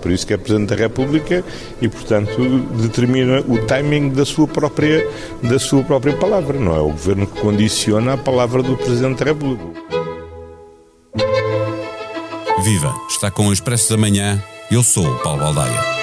Por isso que é Presidente da República e, portanto, determina o timing da sua própria, da sua própria palavra. Não é o Governo que condiciona a palavra do Presidente da República. Viva! Está com o Expresso da Manhã. Eu sou o Paulo Baldaia.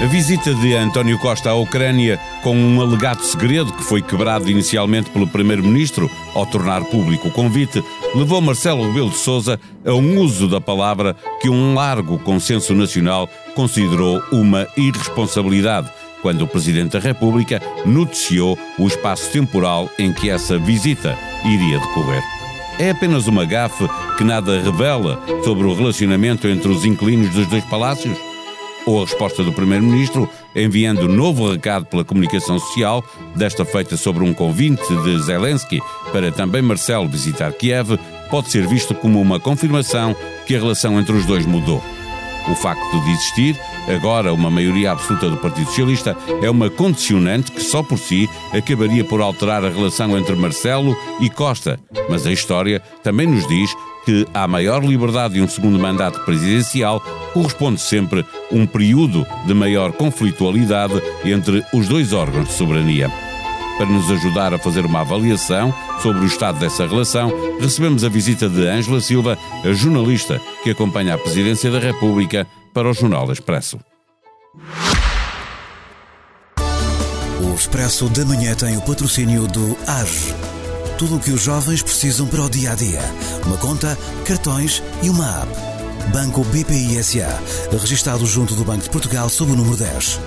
A visita de António Costa à Ucrânia, com um alegado segredo que foi quebrado inicialmente pelo Primeiro-Ministro ao tornar público o convite, levou Marcelo Rebelo de Sousa a um uso da palavra que um largo consenso nacional considerou uma irresponsabilidade, quando o Presidente da República noticiou o espaço temporal em que essa visita iria decorrer. É apenas uma gafe que nada revela sobre o relacionamento entre os inquilinos dos dois palácios? Ou a resposta do Primeiro-Ministro, enviando novo recado pela comunicação social, desta feita sobre um convite de Zelensky para também Marcelo visitar Kiev, pode ser visto como uma confirmação que a relação entre os dois mudou. O facto de existir, agora uma maioria absoluta do Partido Socialista, é uma condicionante que só por si acabaria por alterar a relação entre Marcelo e Costa. Mas a história também nos diz que à maior liberdade de um segundo mandato presidencial corresponde sempre um período de maior conflitualidade entre os dois órgãos de soberania. Para nos ajudar a fazer uma avaliação sobre o estado dessa relação, recebemos a visita de Ângela Silva, a jornalista que acompanha a Presidência da República para o Jornal Expresso. O Expresso da Manhã tem o patrocínio do AGE tudo o que os jovens precisam para o dia a dia. Uma conta, cartões e uma app. Banco BPI SA, registado junto do Banco de Portugal sob o número 10.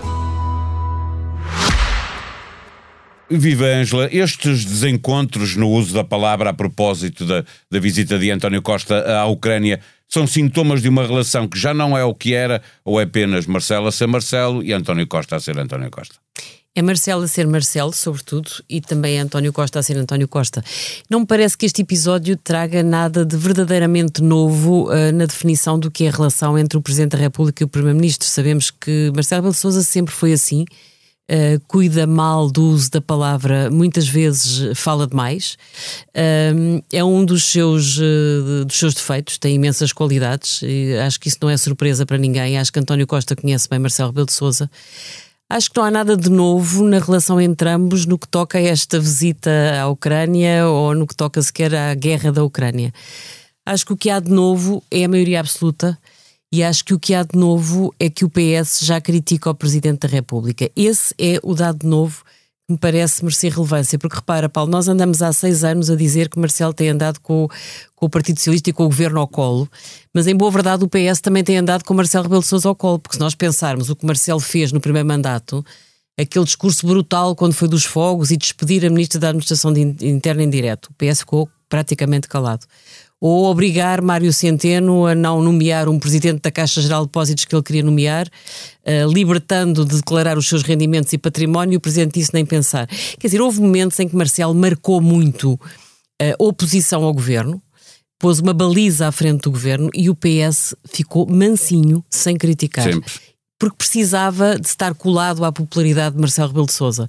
Viva Ângela, estes desencontros no uso da palavra a propósito da, da visita de António Costa à Ucrânia são sintomas de uma relação que já não é o que era, ou é apenas Marcelo a ser Marcelo e António Costa a ser António Costa? É Marcelo a ser Marcelo, sobretudo, e também é António Costa a ser António Costa. Não me parece que este episódio traga nada de verdadeiramente novo uh, na definição do que é a relação entre o Presidente da República e o Primeiro-Ministro. Sabemos que Marcelo Sousa sempre foi assim, uh, cuida mal do uso da palavra, muitas vezes fala demais. Uh, é um dos seus, dos seus defeitos, tem imensas qualidades, e acho que isso não é surpresa para ninguém. Acho que António Costa conhece bem Marcelo Rebelo de Sousa. Acho que não há nada de novo na relação entre ambos no que toca a esta visita à Ucrânia ou no que toca sequer à guerra da Ucrânia. Acho que o que há de novo é a maioria absoluta e acho que o que há de novo é que o PS já critica o Presidente da República. Esse é o dado novo me parece merecer relevância, porque repara, Paulo, nós andamos há seis anos a dizer que Marcelo tem andado com, com o Partido Socialista e com o Governo ao colo, mas em boa verdade o PS também tem andado com Marcelo Rebelo de Sousa ao colo, porque se nós pensarmos o que Marcelo fez no primeiro mandato, aquele discurso brutal quando foi dos fogos e despedir a Ministra da Administração Interna em direto, o PS ficou praticamente calado ou obrigar Mário Centeno a não nomear um presidente da Caixa Geral de Depósitos que ele queria nomear, uh, libertando de declarar os seus rendimentos e património, o presidente disse nem pensar. Quer dizer, houve momentos em que Marcelo marcou muito a oposição ao governo, pôs uma baliza à frente do governo e o PS ficou mansinho, sem criticar. Sempre porque precisava de estar colado à popularidade de Marcelo Rebelo de Sousa.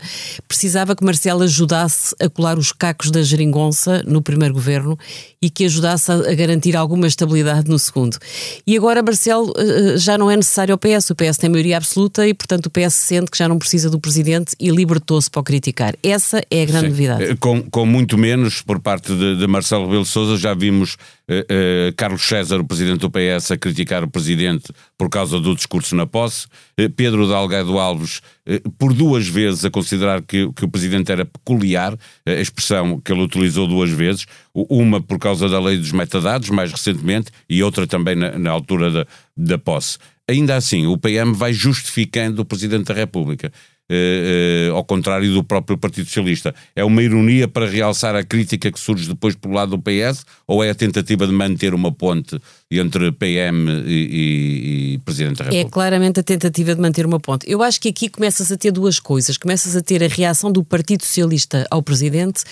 Precisava que Marcelo ajudasse a colar os cacos da geringonça no primeiro governo e que ajudasse a, garantir alguma estabilidade no segundo. E agora Marcelo uh, já não é necessário ao PS, o PS tem maioria absoluta e, portanto, o PS sente que já não precisa do presidente e libertou-se para o criticar. Essa é a grande Sim. novidade. Eh, com, com muito menos por parte de, de Marcelo Rebelo de Sousa, já vimos Carlos César, o presidente do PS, a criticar o presidente por causa do discurso na posse, uh, Pedro Dalgado Alves, por duas vezes, a considerar que, que o presidente era peculiar, a expressão que ele utilizou duas vezes, uma por causa da lei dos metadados, mais recentemente, e outra também na, na altura da, da posse. Ainda assim, o PM vai justificando o Presidente da República. Uh, uh, ao contrário do próprio Partido Socialista. É uma ironia para realçar a crítica que surge depois pelo lado do PS ou é a tentativa de manter uma ponte entre PM e, e, e, Presidente da República? É claramente a tentativa de manter uma ponte. Eu acho que aqui começas a ter duas coisas. Começas a ter a reação do Partido Socialista ao Presidente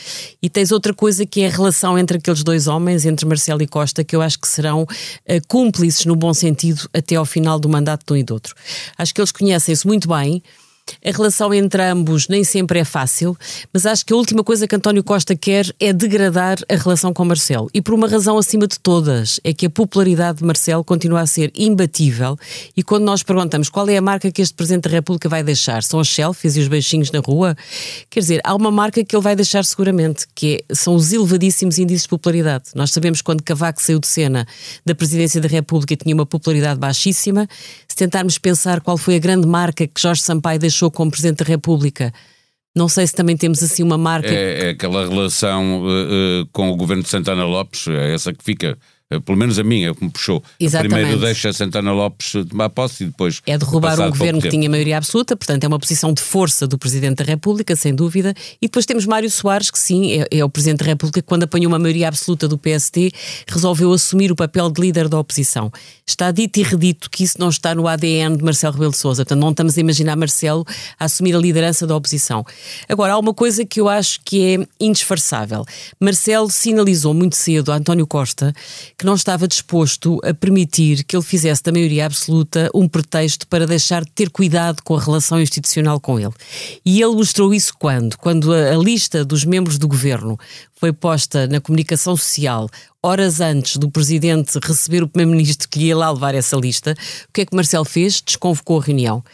e tens outra coisa que é a relação entre aqueles dois homens, entre Marcelo e Costa, que eu acho que serão uh, cúmplices no bom sentido até ao final do mandato de um e do outro. Acho que eles conhecem-se muito bem A relação entre ambos nem sempre é fácil, mas acho que a última coisa que António Costa quer é degradar a relação com Marcelo. E por uma razão acima de todas, é que a popularidade de Marcelo continua a ser imbatível. E quando nós perguntamos qual é a marca que este Presidente da República vai deixar, são as selfies e os beijinhos na rua? Quer dizer, há uma marca que ele vai deixar seguramente, que é, são os elevadíssimos índices de popularidade. Nós sabemos quando Cavaco saiu de cena da Presidência da República tinha uma popularidade baixíssima. Tentarmos pensar qual foi a grande marca que Jorge Sampaio deixou como Presidente da República, não sei se também temos assim uma marca. É, é aquela relação uh, uh, com o governo de Santana Lopes, é essa que fica pelo menos a minha, que me puxou. Exatamente. Primeiro deixa Santana Lopes tomar posse e depois. É derrubar um governo que tinha maioria absoluta, portanto é uma posição de força do Presidente da República, sem dúvida. E depois temos Mário Soares, que sim, é, é o Presidente da República que, quando apanhou uma maioria absoluta do PST, resolveu assumir o papel de líder da oposição. Está dito e redito que isso não está no ADN de Marcelo Rebelo de Sousa, portanto não estamos a imaginar Marcelo a assumir a liderança da oposição. Agora, há uma coisa que eu acho que é indisfarçável. Marcelo sinalizou muito cedo a António Costa que não estava disposto a permitir que ele fizesse da maioria absoluta um pretexto para deixar de ter cuidado com a relação institucional com ele. E ele mostrou isso quando? Quando a, a lista dos membros do governo foi posta na comunicação social horas antes do presidente receber o primeiro-ministro que ia lá levar essa lista, o que é que Marcelo fez? Desconvocou a reunião.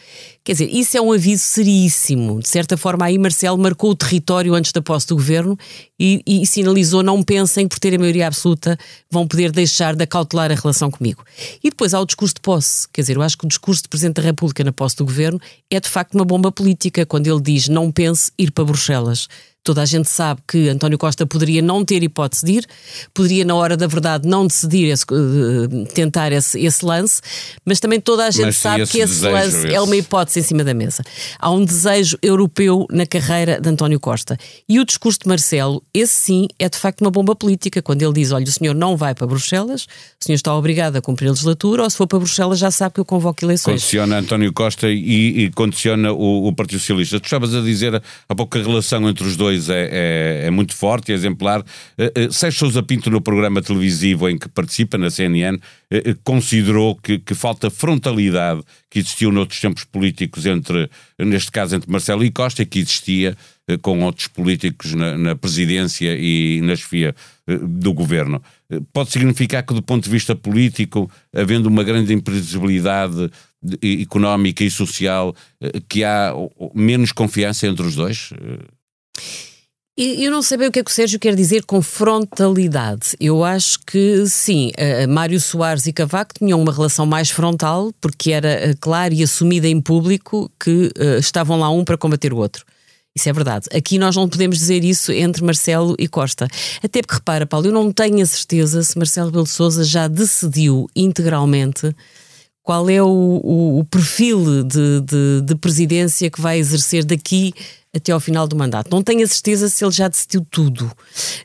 Quer dizer, isso é um aviso seríssimo. De certa forma, aí Marcelo marcou o território antes da posse do governo e, e sinalizou: não pensem que por terem maioria absoluta vão poder deixar de acautelar a relação comigo. E depois há o discurso de posse. Quer dizer, eu acho que o discurso do Presidente da República na posse do governo é de facto uma bomba política, quando ele diz: não pense ir para Bruxelas. Toda a gente sabe que António Costa poderia não ter hipótese de ir, poderia, na hora da verdade, não decidir esse, uh, tentar esse, esse, lance, mas também toda a gente mas sabe esse que esse desejo, lance esse... é uma hipótese em cima da mesa. Há um desejo europeu na carreira de António Costa. E o discurso de Marcelo, esse sim, é de facto uma bomba política, quando ele diz: olha, o senhor não vai para Bruxelas, o senhor está obrigado a cumprir a legislatura, ou se for para Bruxelas já sabe que eu convoco eleições. Condiciona António Costa e, e condiciona o, o Partido Socialista. Tu estavas a dizer há pouco a relação entre os dois é, é, é muito forte e exemplar. Uh, uh, Sérgio Sousa Pinto, no programa televisivo em que participa, na CNN, uh, considerou que, que falta frontalidade que existiu noutros tempos políticos entre, neste caso, entre Marcelo e Costa, e que existia com outros políticos na, na presidência e na chefia do governo. Pode significar que, do ponto de vista político, havendo uma grande imprevisibilidade económica e social, que há menos confiança entre os dois? Eu não sei bem o que é que o Sérgio quer dizer com frontalidade. Eu acho que sim, uh, Mário Soares e Cavaco tinham uma relação mais frontal, porque era uh, claro e assumida em público que estavam lá um para combater o outro. Isso é verdade. Aqui nós não podemos dizer isso entre Marcelo e Costa. Até porque, repara, Paulo, eu não tenho a certeza se Marcelo Belo Souza já decidiu integralmente qual é o, o, o perfil de, de, de presidência que vai exercer daqui até ao final do mandato. Não tenho a certeza se ele já decidiu tudo.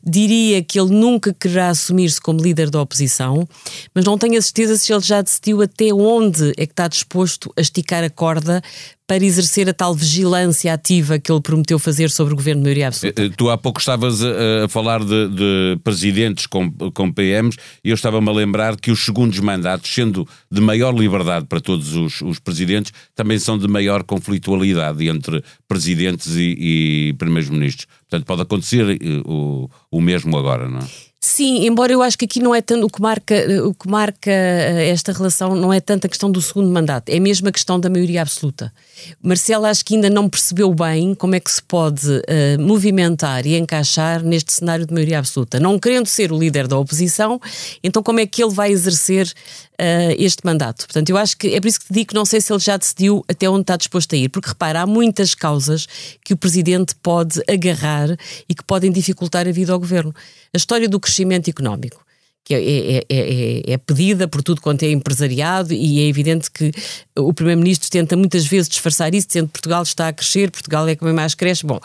Diria que ele nunca quererá assumir-se como líder da oposição, mas não tenho a certeza se ele já decidiu até onde é que está disposto a esticar a corda para exercer a tal vigilância ativa que ele prometeu fazer sobre o governo de maioria absoluta. Eh, tu há pouco estavas a, a falar de, de, presidentes com, com PMs e eu estava-me a lembrar que os segundos mandatos, sendo de maior liberdade para todos os, os presidentes, também são de maior conflitualidade entre presidentes e, e primeiros-ministros. Portanto, pode acontecer eh, o, o mesmo agora, não é? Sim, embora eu acho que aqui não é tanto o que marca o que marca eh, esta relação não é tanto a questão do segundo mandato, é mesmo a questão da maioria absoluta. Marcelo acho que ainda não percebeu bem como é que se pode uh, movimentar e encaixar neste cenário de maioria absoluta. Não querendo ser o líder da oposição, então como é que ele vai exercer uh, este mandato? Portanto, eu acho que é por isso que te digo que não sei se ele já decidiu até onde está disposto a ir, porque repara, há muitas causas que o presidente pode agarrar e que podem dificultar a vida ao governo. A história do crescimento económico que é, é, é, é, pedida por tudo quanto é empresariado e é evidente que o Primeiro-Ministro tenta muitas vezes disfarçar isso, dizendo que Portugal está a crescer, Portugal é que mais cresce. Bom,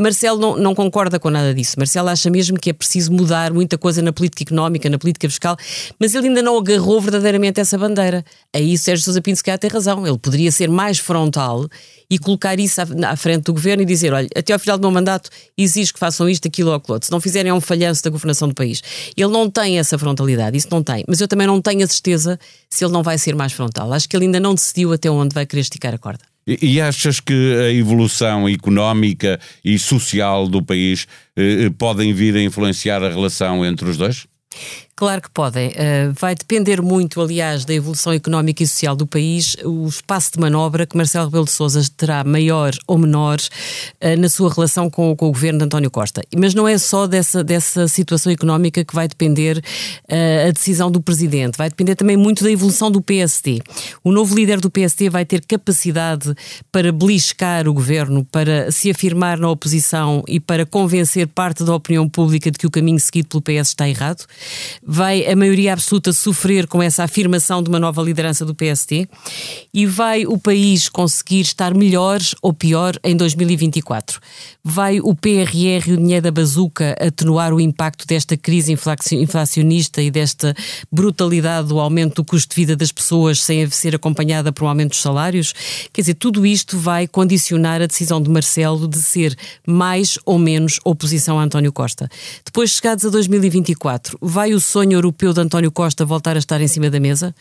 Marcelo não, não, concorda com nada disso. Marcelo acha mesmo que é preciso mudar muita coisa na política económica, na política fiscal, mas ele ainda não agarrou verdadeiramente essa bandeira. Aí Sérgio Sousa Pinto se calhar tem razão. Ele poderia ser mais frontal e colocar isso à, à, frente do governo e dizer: olha, até ao final do meu mandato exijo que façam isto, aquilo ou aquilo outro. Se não fizerem, é um falhanço da governação do país. Ele não tem essa frontalidade, isso não tem. Mas eu também não tenho a certeza se ele não vai ser mais frontal. Acho que ele ainda não decidiu até onde vai querer esticar a corda. E achas que a evolução económica e social do país eh, eh, podem vir a influenciar a relação entre os dois? Claro que podem. Uh, vai depender muito, aliás, da evolução económica e social do país, o espaço de manobra que Marcelo Rebelo de Sousa terá maior ou menor uh, na sua relação com, com, o governo de António Costa. Mas não é só dessa, dessa situação económica que vai depender uh, a decisão do presidente. Vai depender também muito da evolução do PSD. O novo líder do PSD vai ter capacidade para beliscar o governo, para se afirmar na oposição e para convencer parte da opinião pública de que o caminho seguido pelo PS está errado vai a maioria absoluta sofrer com essa afirmação de uma nova liderança do PSD e vai o país conseguir estar melhor ou pior em 2024? Vai o PRR e o dinheiro da bazuca atenuar o impacto desta crise inflacionista e desta brutalidade do aumento do custo de vida das pessoas sem ser acompanhada por um aumento dos salários? Quer dizer, tudo isto vai condicionar a decisão de Marcelo de ser mais ou menos oposição a António Costa. Depois, chegados a 2024, vai o sonho europeu de António Costa voltar a estar em cima da mesa?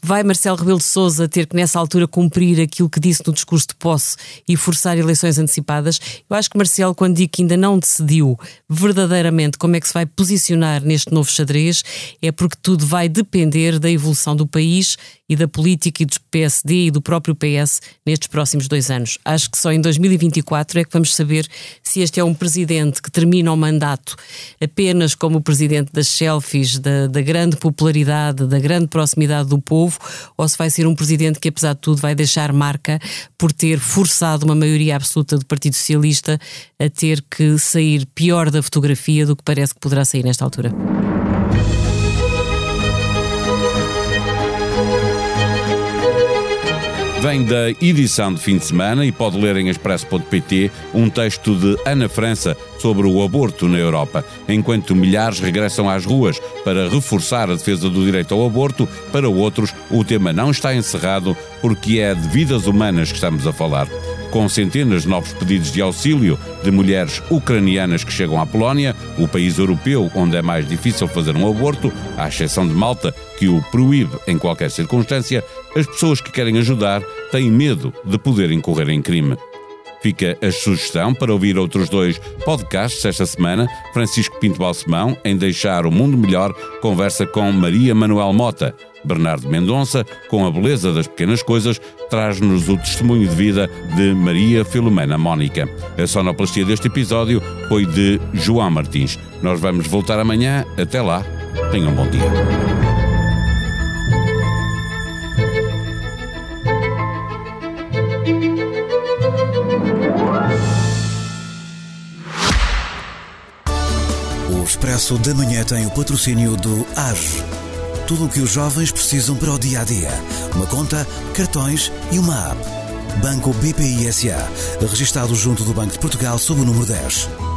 Vai Marcelo Rebelo de Sousa ter que nessa altura cumprir aquilo que disse no discurso de posse e forçar eleições antecipadas? Eu acho que Marcelo, quando diz que ainda não decidiu verdadeiramente como é que se vai posicionar neste novo xadrez, é porque tudo vai depender da evolução do país e da política e do PSD e do próprio PS nestes próximos dois anos. Acho que só em 2024 é que vamos saber se este é um presidente que termina o mandato apenas como presidente das selfies, da, da grande popularidade, da grande proximidade do povo, ou se vai ser um presidente que, apesar de tudo, vai deixar marca por ter forçado uma maioria absoluta do Partido Socialista a ter que sair pior da fotografia do que parece que poderá sair nesta altura. Vem da edição de fim de semana e pode ler em expresso.pt um texto de Ana França sobre o aborto na Europa. Enquanto milhares regressam às ruas para reforçar a defesa do direito ao aborto, para outros o tema não está encerrado porque é de vidas humanas que estamos a falar com centenas de novos pedidos de auxílio de mulheres ucranianas que chegam à Polónia, o país europeu onde é mais difícil fazer um aborto, à exceção de Malta, que o proíbe em qualquer circunstância, as pessoas que querem ajudar têm medo de poder incorrer em crime. Fica a sugestão para ouvir outros dois podcasts esta semana. Francisco Pinto Balsemão, em Deixar o Mundo Melhor, conversa com Maria Manuel Mota. Bernardo Mendonça, com a beleza das pequenas coisas, traz-nos o testemunho de vida de Maria Filomena Mónica. A sonoplastia deste episódio foi de João Martins. Nós vamos voltar amanhã. Até lá. Tenham um bom dia. O Expresso da Manhã tem o patrocínio do AGE tudo o que os jovens precisam para o dia a dia. Uma conta, cartões e uma app. Banco BPI SA, registado junto do Banco de Portugal sob o número 10.